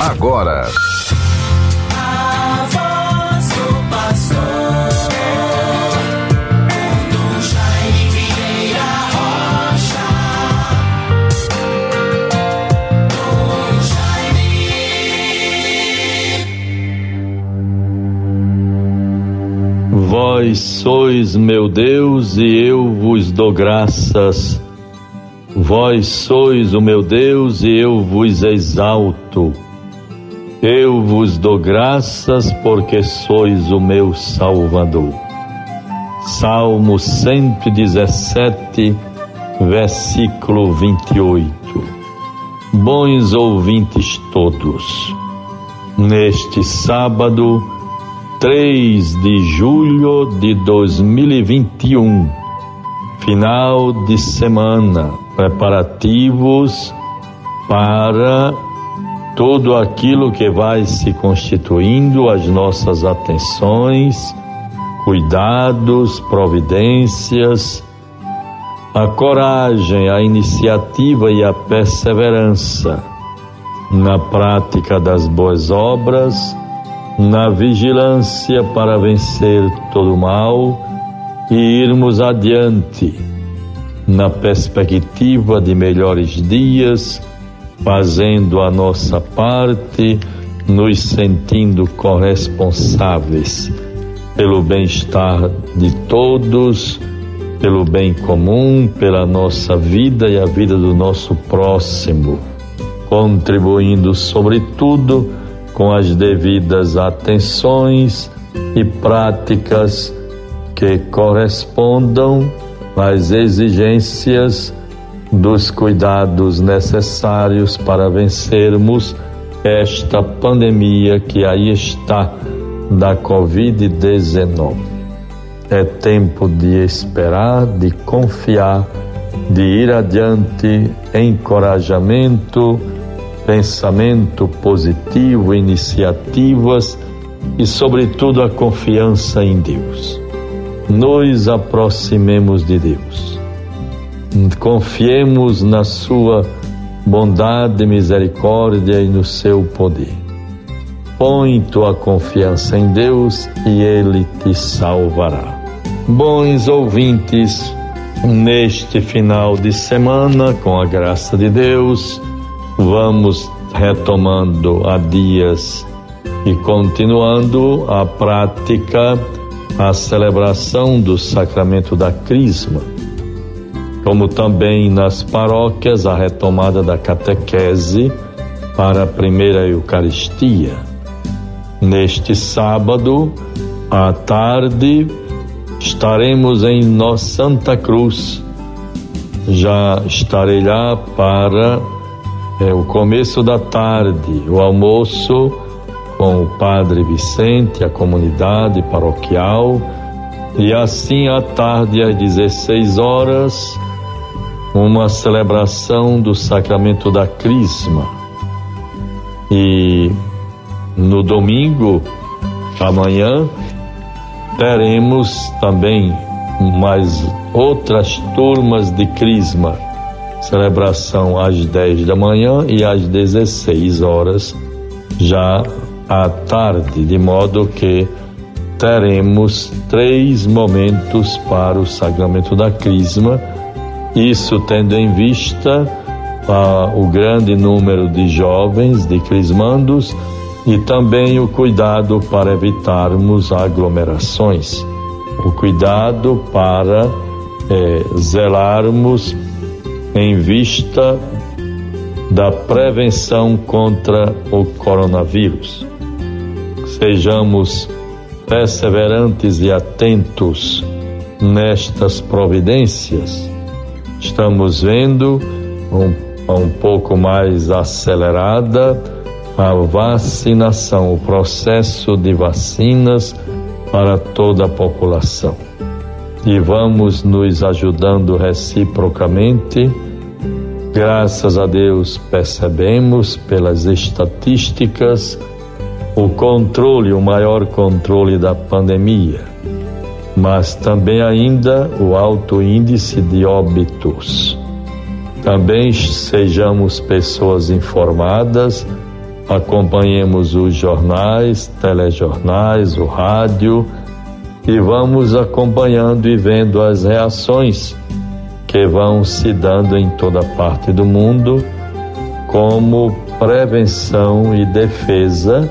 agora. Vós sois meu Deus e eu vos dou graças. Vós sois o meu Deus e eu vos exalto. Eu vos dou graças porque sois o meu Salvador. Salmo 117, versículo 28. Bons ouvintes todos, neste sábado, 3 de julho de 2021, final de semana, preparativos para tudo aquilo que vai se constituindo as nossas atenções, cuidados, providências, a coragem, a iniciativa e a perseverança na prática das boas obras, na vigilância para vencer todo o mal e irmos adiante na perspectiva de melhores dias fazendo a nossa parte, nos sentindo corresponsáveis pelo bem-estar de todos, pelo bem comum, pela nossa vida e a vida do nosso próximo, contribuindo, sobretudo, com as devidas atenções e práticas que correspondam às exigências dos cuidados necessários para vencermos esta pandemia que aí está da Covid-19. É tempo de esperar, de confiar, de ir adiante, encorajamento, pensamento positivo, iniciativas e, sobretudo, a confiança em Deus. Nos aproximemos de Deus Confiemos na Sua bondade, misericórdia e no seu poder. Põe tua confiança em Deus e Ele te salvará. Bons ouvintes, neste final de semana, com a graça de Deus, vamos retomando a dias e continuando a prática, a celebração do sacramento da Crisma como também nas paróquias a retomada da catequese para a primeira Eucaristia. Neste sábado, à tarde, estaremos em Nossa Santa Cruz. Já estarei lá para é, o começo da tarde, o almoço com o Padre Vicente, a comunidade paroquial, e assim à tarde, às 16 horas, uma celebração do sacramento da Crisma. E no domingo, amanhã, teremos também mais outras turmas de Crisma. Celebração às 10 da manhã e às 16 horas, já à tarde, de modo que teremos três momentos para o sacramento da Crisma isso tendo em vista ah, o grande número de jovens, de crismandos, e também o cuidado para evitarmos aglomerações, o cuidado para eh, zelarmos em vista da prevenção contra o coronavírus. Sejamos perseverantes e atentos nestas providências estamos vendo um, um pouco mais acelerada a vacinação, o processo de vacinas para toda a população. E vamos nos ajudando reciprocamente. Graças a Deus percebemos pelas estatísticas o controle, o maior controle da pandemia mas também ainda o alto índice de óbitos. Também sejamos pessoas informadas acompanhemos os jornais, telejornais, o rádio e vamos acompanhando e vendo as reações que vão se dando em toda parte do mundo como prevenção e defesa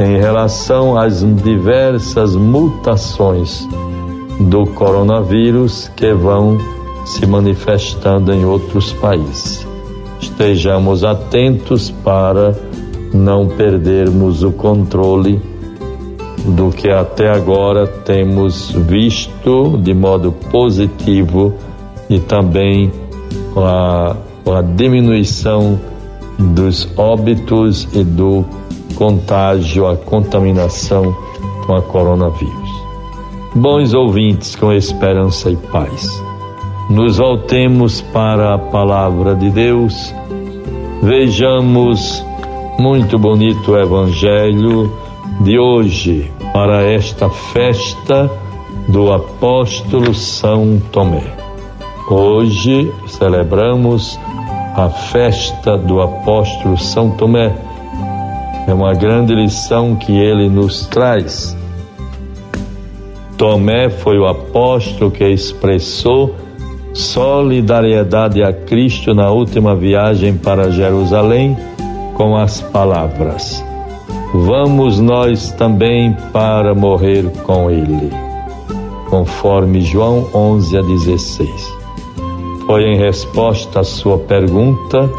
em relação às diversas mutações do coronavírus que vão se manifestando em outros países. Estejamos atentos para não perdermos o controle do que até agora temos visto de modo positivo e também a, a diminuição dos óbitos e do contágio, a contaminação com a coronavírus. Bons ouvintes com esperança e paz. Nos voltemos para a palavra de Deus. Vejamos muito bonito o evangelho de hoje para esta festa do apóstolo São Tomé. Hoje celebramos a festa do apóstolo São Tomé. É uma grande lição que ele nos traz. Tomé foi o apóstolo que expressou solidariedade a Cristo na última viagem para Jerusalém com as palavras: Vamos nós também para morrer com ele. Conforme João 11 a 16 foi em resposta à sua pergunta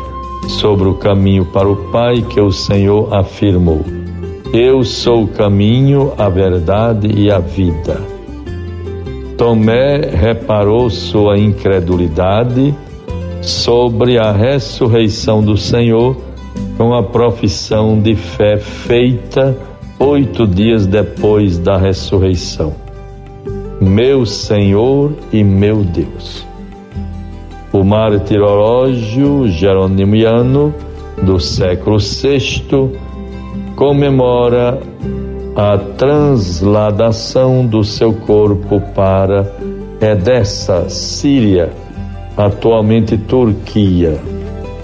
sobre o caminho para o Pai que o Senhor afirmou: Eu sou o caminho, a verdade e a vida. Tomé reparou sua incredulidade sobre a ressurreição do Senhor com a profissão de fé feita oito dias depois da ressurreição. Meu Senhor e meu Deus o martirológio jeronimiano do século VI comemora a transladação do seu corpo para Edessa, Síria, atualmente Turquia,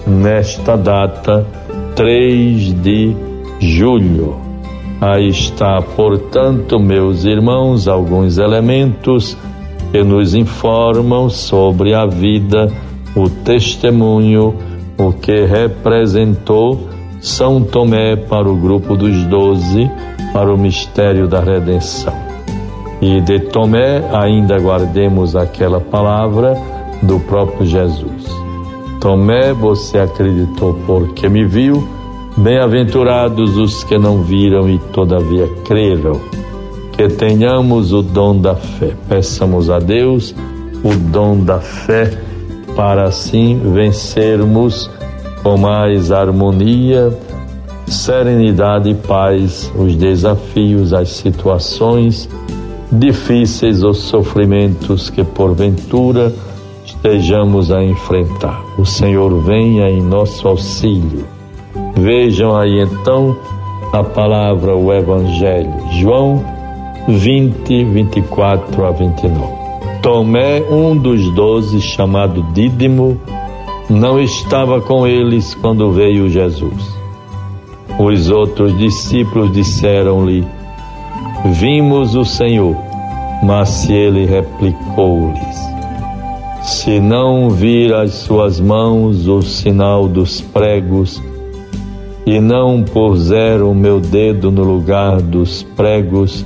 nesta data 3 de julho. Aí está, portanto, meus irmãos, alguns elementos que nos informam sobre a vida, o testemunho, o que representou São Tomé para o grupo dos doze, para o mistério da redenção. E de Tomé ainda guardemos aquela palavra do próprio Jesus. Tomé, você acreditou porque me viu, bem-aventurados os que não viram e todavia creram que tenhamos o dom da fé. Peçamos a Deus o dom da fé para assim vencermos com mais harmonia, serenidade e paz os desafios, as situações difíceis, os sofrimentos que porventura estejamos a enfrentar. O Senhor venha em nosso auxílio. Vejam aí então a palavra, o Evangelho. João 20, 24 a 29. Tomé, um dos doze, chamado Dídimo, não estava com eles quando veio Jesus. Os outros discípulos disseram-lhe: Vimos o Senhor. Mas ele replicou-lhes: Se não vir as suas mãos o sinal dos pregos, e não puser o meu dedo no lugar dos pregos,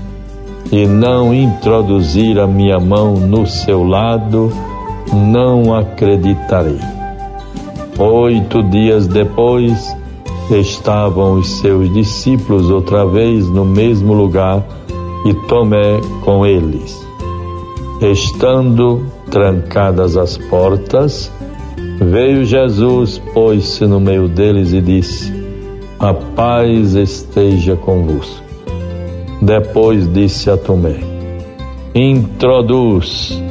e não introduzir a minha mão no seu lado, não acreditarei. Oito dias depois, estavam os seus discípulos outra vez no mesmo lugar e Tomé com eles. Estando trancadas as portas, veio Jesus, pôs-se no meio deles e disse: A paz esteja convosco. Depois disse a Tomé: Introduz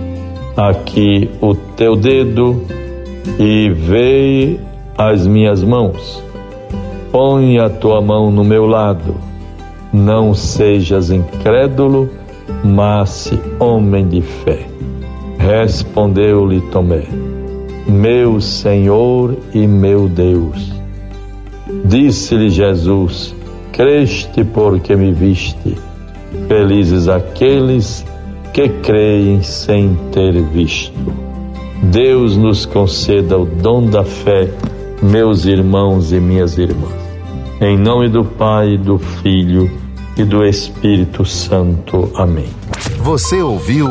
aqui o teu dedo e vê as minhas mãos. Põe a tua mão no meu lado. Não sejas incrédulo, mas homem de fé. Respondeu-lhe Tomé: Meu Senhor e meu Deus. Disse-lhe Jesus: Creste porque me viste. Felizes aqueles que creem sem ter visto. Deus nos conceda o dom da fé, meus irmãos e minhas irmãs. Em nome do Pai, do Filho e do Espírito Santo. Amém. Você ouviu